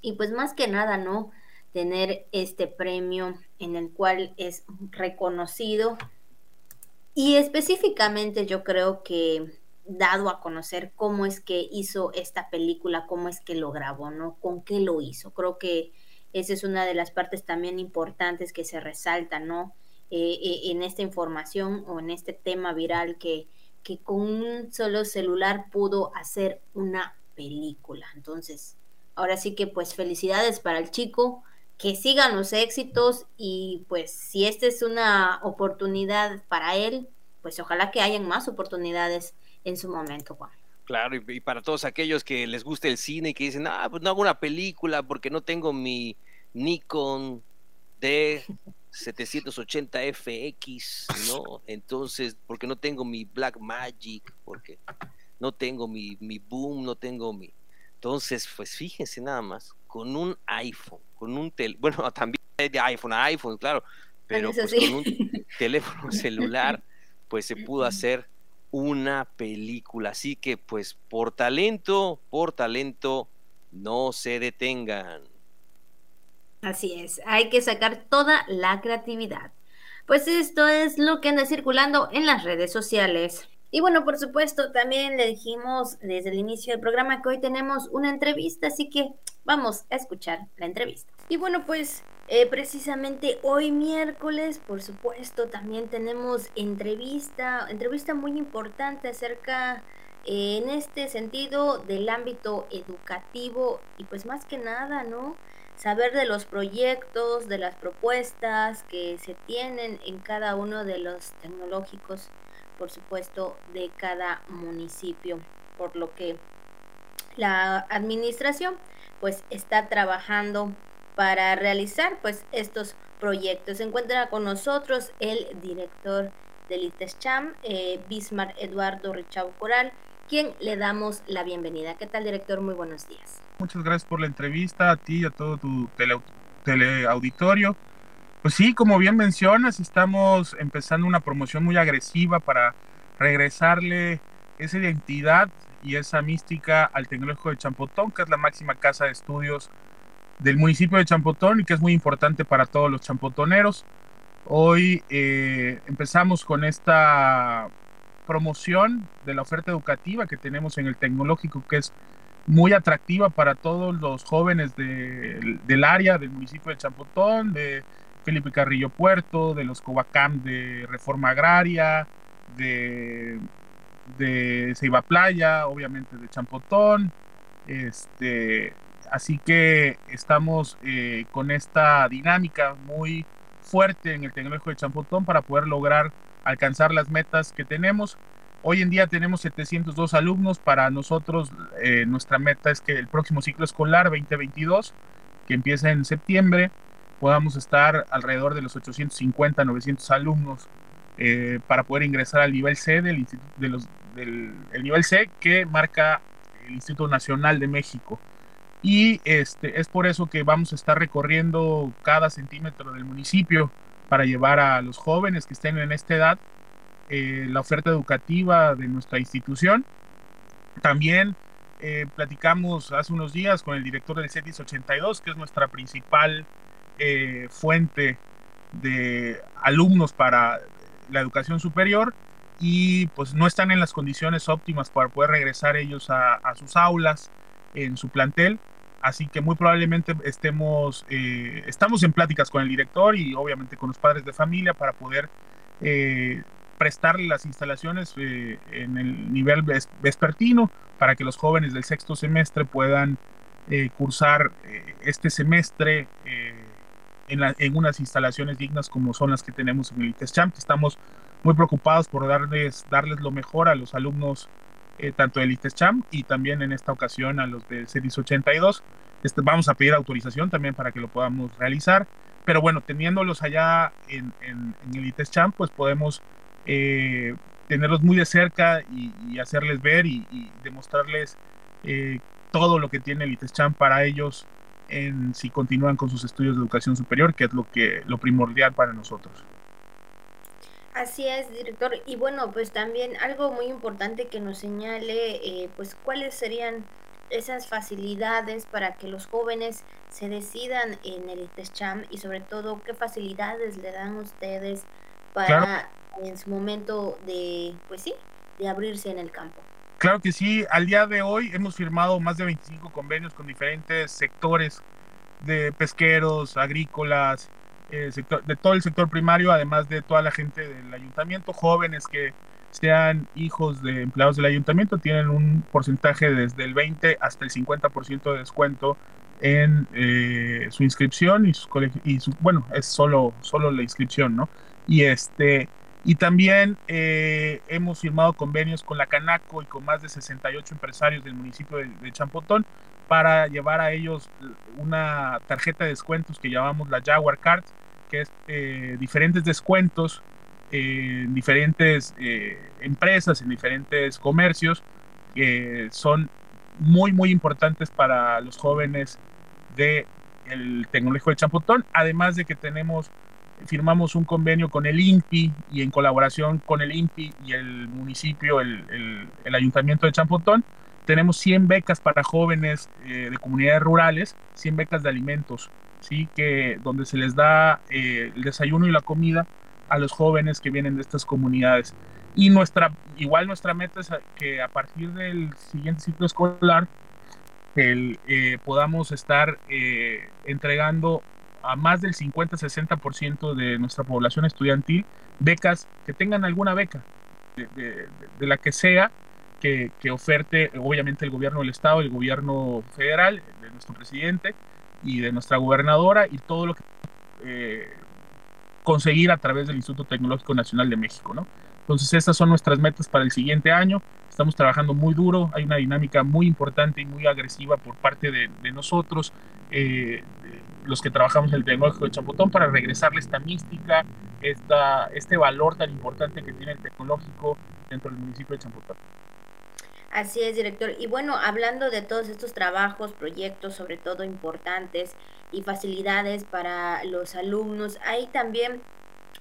Y pues más que nada, ¿no? Tener este premio en el cual es reconocido. Y específicamente yo creo que dado a conocer cómo es que hizo esta película, cómo es que lo grabó, ¿no? Con qué lo hizo. Creo que esa es una de las partes también importantes que se resalta, ¿no? Eh, eh, en esta información o en este tema viral que, que con un solo celular pudo hacer una película. Entonces, ahora sí que pues felicidades para el chico, que sigan los éxitos y pues si esta es una oportunidad para él, pues ojalá que hayan más oportunidades en su momento, Juan. Claro, y, para todos aquellos que les guste el cine y que dicen, ah, pues no hago una película porque no tengo mi Nikon D 780 FX, ¿no? Entonces, porque no tengo mi Black Magic, porque no tengo mi, mi Boom, no tengo mi... Entonces, pues fíjense nada más, con un iPhone, con un tel... Bueno, [LAUGHS] también de iPhone a iPhone, claro, pero pues con un [LAUGHS] teléfono [LAUGHS] celular, pues se pudo hacer una película. Así que, pues, por talento, por talento, no se detengan. Así es, hay que sacar toda la creatividad. Pues esto es lo que anda circulando en las redes sociales. Y bueno, por supuesto, también le dijimos desde el inicio del programa que hoy tenemos una entrevista, así que vamos a escuchar la entrevista. Y bueno, pues Eh, precisamente hoy miércoles, por supuesto, también tenemos entrevista, entrevista muy importante acerca, eh, en este sentido, del ámbito educativo y pues más que nada, ¿no? Saber de los proyectos, de las propuestas que se tienen en cada uno de los tecnológicos, por supuesto, de cada municipio, por lo que la administración pues está trabajando para realizar pues estos proyectos. Se encuentra con nosotros el director del ITESCHAM, eh, Bismarck Eduardo Richau Coral, quien le damos la bienvenida. ¿Qué tal, director? Muy buenos días. Muchas gracias por la entrevista a ti y a todo tu tele, teleauditorio. Pues sí, como bien mencionas, estamos empezando una promoción muy agresiva para regresarle esa identidad y esa mística al Tecnológico de Champotón, que es la máxima casa de estudios del municipio de Champotón y que es muy importante para todos los champotoneros. Hoy eh, empezamos con esta promoción de la oferta educativa que tenemos en el tecnológico, que es muy atractiva para todos los jóvenes del área, del municipio de Champotón, de Felipe Carrillo Puerto, de los Covacam de Reforma Agraria, de, de Ceiba Playa, obviamente de Champotón, este, Así que estamos eh, con esta dinámica muy fuerte en el Tecnológico de Champotón para poder lograr alcanzar las metas que tenemos. Hoy en día tenemos 702 alumnos. Para nosotros, eh, nuestra meta es que el próximo ciclo escolar 2022, que empieza en septiembre, podamos estar alrededor de los 850, 900 alumnos eh, para poder ingresar al nivel C del, de el nivel C que marca el Instituto Nacional de México y este, es por eso que vamos a estar recorriendo cada centímetro del municipio para llevar a los jóvenes que estén en esta edad eh, la oferta educativa de nuestra institución. También eh, platicamos hace unos días con el director del CETIS 82, que es nuestra principal eh, fuente de alumnos para la educación superior y pues no están en las condiciones óptimas para poder regresar ellos a, sus aulas en su plantel Así que muy probablemente estemos, eh, estamos en pláticas con el director y obviamente con los padres de familia para poder prestarle las instalaciones eh, en el nivel vespertino para que los jóvenes del sexto semestre puedan cursar este semestre en, en, unas instalaciones dignas como son las que tenemos en el ITESCHAM, estamos muy preocupados por darles, darles lo mejor a los alumnos eh, tanto del ITESCHAM y también en esta ocasión a los del CEDIS 82. Este, vamos a pedir autorización también para que lo podamos realizar, pero bueno, teniéndolos allá en, en, el ITESCHAM, pues podemos eh, tenerlos muy de cerca y, hacerles ver y, demostrarles eh, todo lo que tiene el ITESCHAM para ellos en si continúan con sus estudios de educación superior, que es lo que lo primordial para nosotros. Así es, director. Y bueno, pues también algo muy importante que nos señale, eh, pues cuáles serían esas facilidades para que los jóvenes se decidan en el ITESCHAM y sobre todo qué facilidades le dan ustedes para en su momento de, pues sí, de abrirse en el campo. Claro que sí, al día de hoy hemos firmado más de 25 convenios con diferentes sectores de pesqueros, agrícolas, eh, de todo el sector primario, además de toda la gente del ayuntamiento, jóvenes que sean hijos de empleados del ayuntamiento, tienen un porcentaje desde el 20 hasta el 50% de descuento en eh, su inscripción y, su, y su, bueno, es solo, solo la inscripción, ¿no? Y este y también eh, hemos firmado convenios con la Canaco y con más de 68 empresarios del municipio de, de Champotón para llevar a ellos una tarjeta de descuentos que llamamos la Jaguar Card, que es eh, diferentes descuentos en diferentes eh, empresas, en diferentes comercios, que son muy, muy importantes para los jóvenes del el Tecnológico de Champotón, además de que tenemos firmamos un convenio con el INPI y en colaboración con el INPI y el municipio, el, el, Ayuntamiento de Champotón, tenemos 100 becas para jóvenes eh, de comunidades rurales, 100 becas de alimentos, ¿sí? que, donde se les da eh, el desayuno y la comida a los jóvenes que vienen de estas comunidades. Y nuestra, igual nuestra meta es que a partir del siguiente ciclo escolar el, eh, podamos estar entregando a más del 50-60% de nuestra población estudiantil becas que tengan alguna beca, de, la que sea, que, oferte obviamente el gobierno del Estado, el gobierno federal, de nuestro presidente y de nuestra gobernadora y todo lo que eh, conseguir a través del Instituto Tecnológico Nacional de México, ¿no? Entonces, estas son nuestras metas para el siguiente año. Estamos trabajando muy duro, hay una dinámica muy importante y muy agresiva por parte de, nosotros, eh, los que trabajamos en el Tecnológico de Champotón, para regresarle esta mística, esta, este valor tan importante que tiene el tecnológico dentro del municipio de Champotón. Así es, director. Y bueno, hablando de todos estos trabajos, proyectos, sobre todo importantes y facilidades para los alumnos, hay también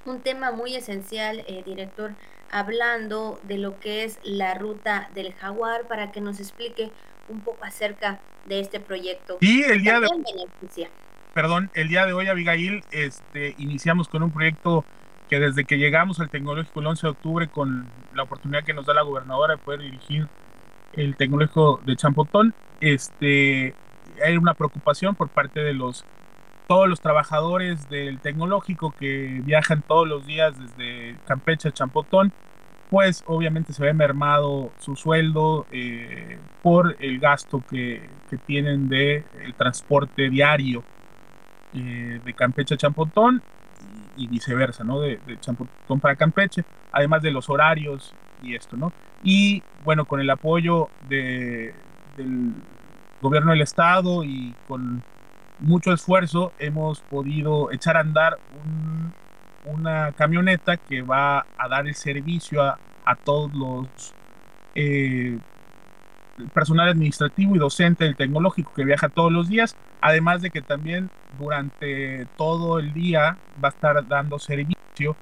un tema muy esencial, eh, director, hablando de lo que es la ruta del jaguar para que nos explique un poco acerca de este proyecto. Sí, el día de Perdón, el día de hoy, Abigail, este, iniciamos con un proyecto que desde que llegamos al Tecnológico el 11 de octubre, con la oportunidad que nos da la gobernadora de poder dirigir el Tecnológico de Champotón, este, hay una preocupación por parte de los todos los trabajadores del tecnológico que viajan todos los días desde Campeche a Champotón, pues obviamente se ve mermado su sueldo eh, por el gasto que, que tienen de el transporte diario eh, de Campeche a Champotón y, viceversa, ¿no? De, de, Champotón para Campeche, además de los horarios y esto, ¿no? Y bueno, con el apoyo de, del gobierno del estado y con mucho esfuerzo hemos podido echar a andar una camioneta que va a dar el servicio a, todos los eh, personal administrativo y docente del tecnológico que viaja todos los días, además de que también durante todo el día va a estar dando servicio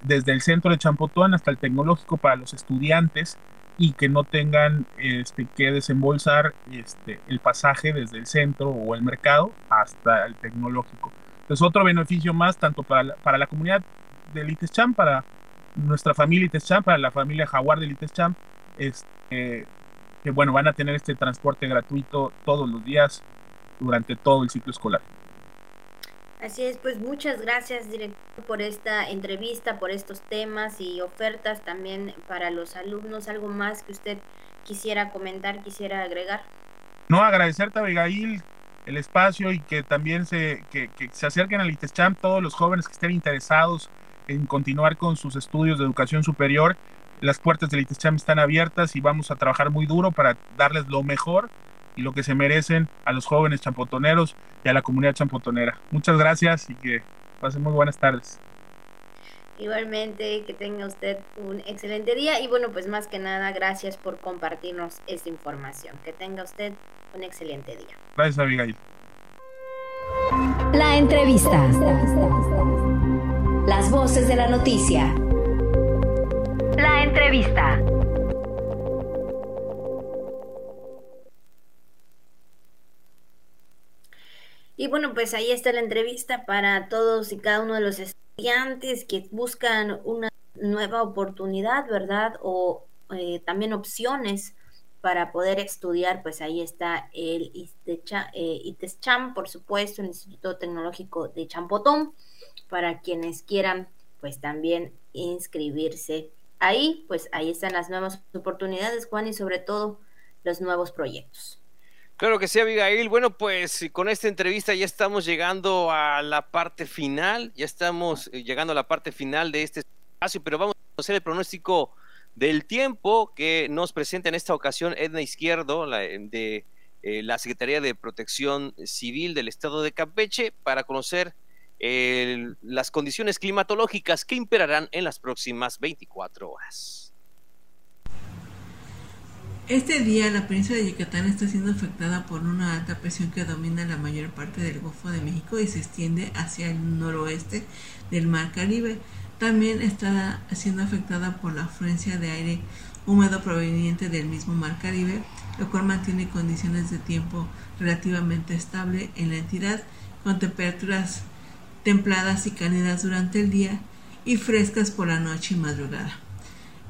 desde el centro de Champotón hasta el tecnológico para los estudiantes y que no tengan este, que desembolsar este, el pasaje desde el centro o el mercado hasta el tecnológico. Es otro beneficio más tanto para la, para la comunidad del ITESCHAM, para nuestra familia ITESCHAM, para la familia Jaguar del ITESCHAM, este, que bueno, van a tener este transporte gratuito todos los días durante todo el ciclo escolar. Así es, pues muchas gracias, director, por esta entrevista, por estos temas y ofertas también para los alumnos. ¿Algo más que usted quisiera comentar, quisiera agregar? No, agradecerte, Abigail, el espacio y que también se, que, se acerquen al ITESCHAM todos los jóvenes que estén interesados en continuar con sus estudios de educación superior. Las puertas del ITESCHAM están abiertas y vamos a trabajar muy duro para darles lo mejor y lo que se merecen a los jóvenes champotoneros y a la comunidad champotonera. Muchas gracias y que pasen muy buenas tardes. Igualmente, que tenga usted un excelente día y bueno, pues más que nada, gracias por compartirnos esta información. Que tenga usted un excelente día. Gracias, Abigail. La entrevista. Las voces de la noticia. La entrevista. Y bueno, pues ahí está la entrevista para todos y cada uno de los estudiantes que buscan una nueva oportunidad, ¿verdad? O eh, también opciones para poder estudiar, pues ahí está el eh, ITESCHAM, por supuesto, el Instituto Tecnológico de Champotón, para quienes quieran, pues también inscribirse ahí, pues ahí están las nuevas oportunidades, Juan, y sobre todo los nuevos proyectos. Claro que sí, Abigail. Bueno, pues con esta entrevista ya estamos llegando a la parte final, ya estamos eh, llegando a la parte final de este espacio, pero vamos a hacer el pronóstico del tiempo que nos presenta en esta ocasión Edna Izquierdo de eh, la Secretaría de Protección Civil del Estado de Campeche para conocer las condiciones climatológicas que imperarán en las próximas 24 horas. Este día la península de Yucatán está siendo afectada por una alta presión que domina la mayor parte del Golfo de México y se extiende hacia el noroeste del Mar Caribe. También está siendo afectada por la afluencia de aire húmedo proveniente del mismo Mar Caribe, lo cual mantiene condiciones de tiempo relativamente estable en la entidad, con temperaturas templadas y cálidas durante el día y frescas por la noche y madrugada.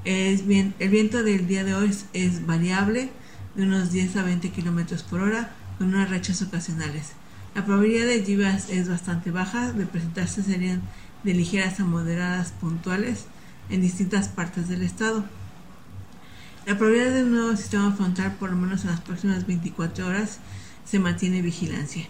Es el viento del día de hoy es, variable, de unos 10 a 20 kilómetros por hora, con unas rachas ocasionales. La probabilidad de lluvias es bastante baja, de presentarse serían de ligeras a moderadas puntuales en distintas partes del estado. La probabilidad de un nuevo sistema frontal, por lo menos en las próximas 24 horas, se mantiene vigilancia.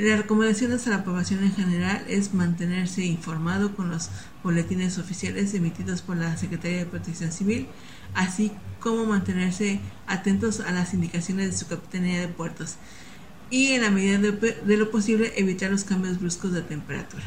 La recomendación a la población en general es mantenerse informado con los boletines oficiales emitidos por la Secretaría de Protección Civil, así como mantenerse atentos a las indicaciones de su Capitanía de Puertos y en la medida de, lo posible evitar los cambios bruscos de temperatura.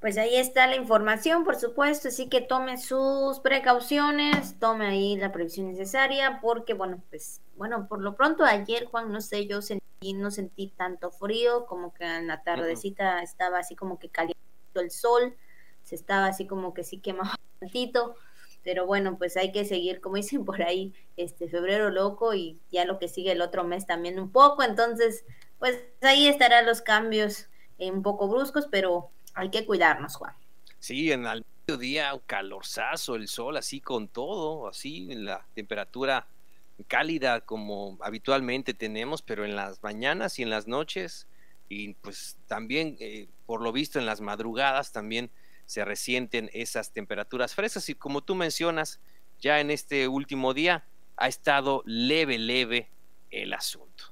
Pues ahí está la información, por supuesto, así que tome sus precauciones, tome ahí la previsión necesaria, porque bueno, pues bueno, por lo pronto ayer, Juan, no sé, yo sentí, no sentí tanto frío, como que en la tardecita estaba así como que caliente el sol, se estaba así como que sí quemaba un [LAUGHS] tantito, pero bueno, pues hay que seguir, como dicen por ahí, este febrero loco y ya lo que sigue el otro mes también un poco, entonces, pues ahí estarán los cambios eh, un poco bruscos, pero hay que cuidarnos, Juan. Sí, en el mediodía un calorzazo, el sol así con todo, así la temperatura cálida como habitualmente tenemos, pero en las mañanas y en las noches y pues también eh, por lo visto en las madrugadas también se resienten esas temperaturas frescas y como tú mencionas, ya en este último día ha estado leve, leve el asunto.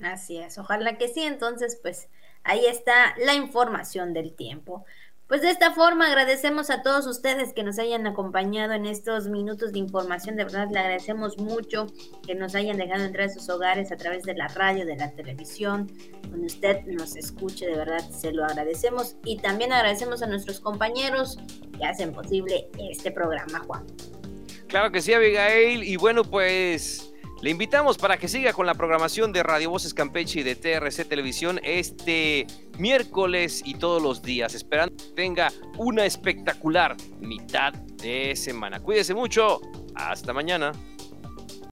Así es, ojalá que sí, entonces pues ahí está la información del tiempo. Pues de esta forma agradecemos a todos ustedes que nos hayan acompañado en estos minutos de información. De verdad le agradecemos mucho que nos hayan dejado entrar a sus hogares a través de la radio, de la televisión, donde usted nos escuche. De verdad se lo agradecemos. Y también agradecemos a nuestros compañeros que hacen posible este programa, Juan. Claro que sí, Abigail. Y bueno, pues le invitamos para que siga con la programación de Radio Voces Campeche y de TRC Televisión este miércoles y todos los días, esperando que tenga una espectacular mitad de semana. Cuídese mucho. Hasta mañana.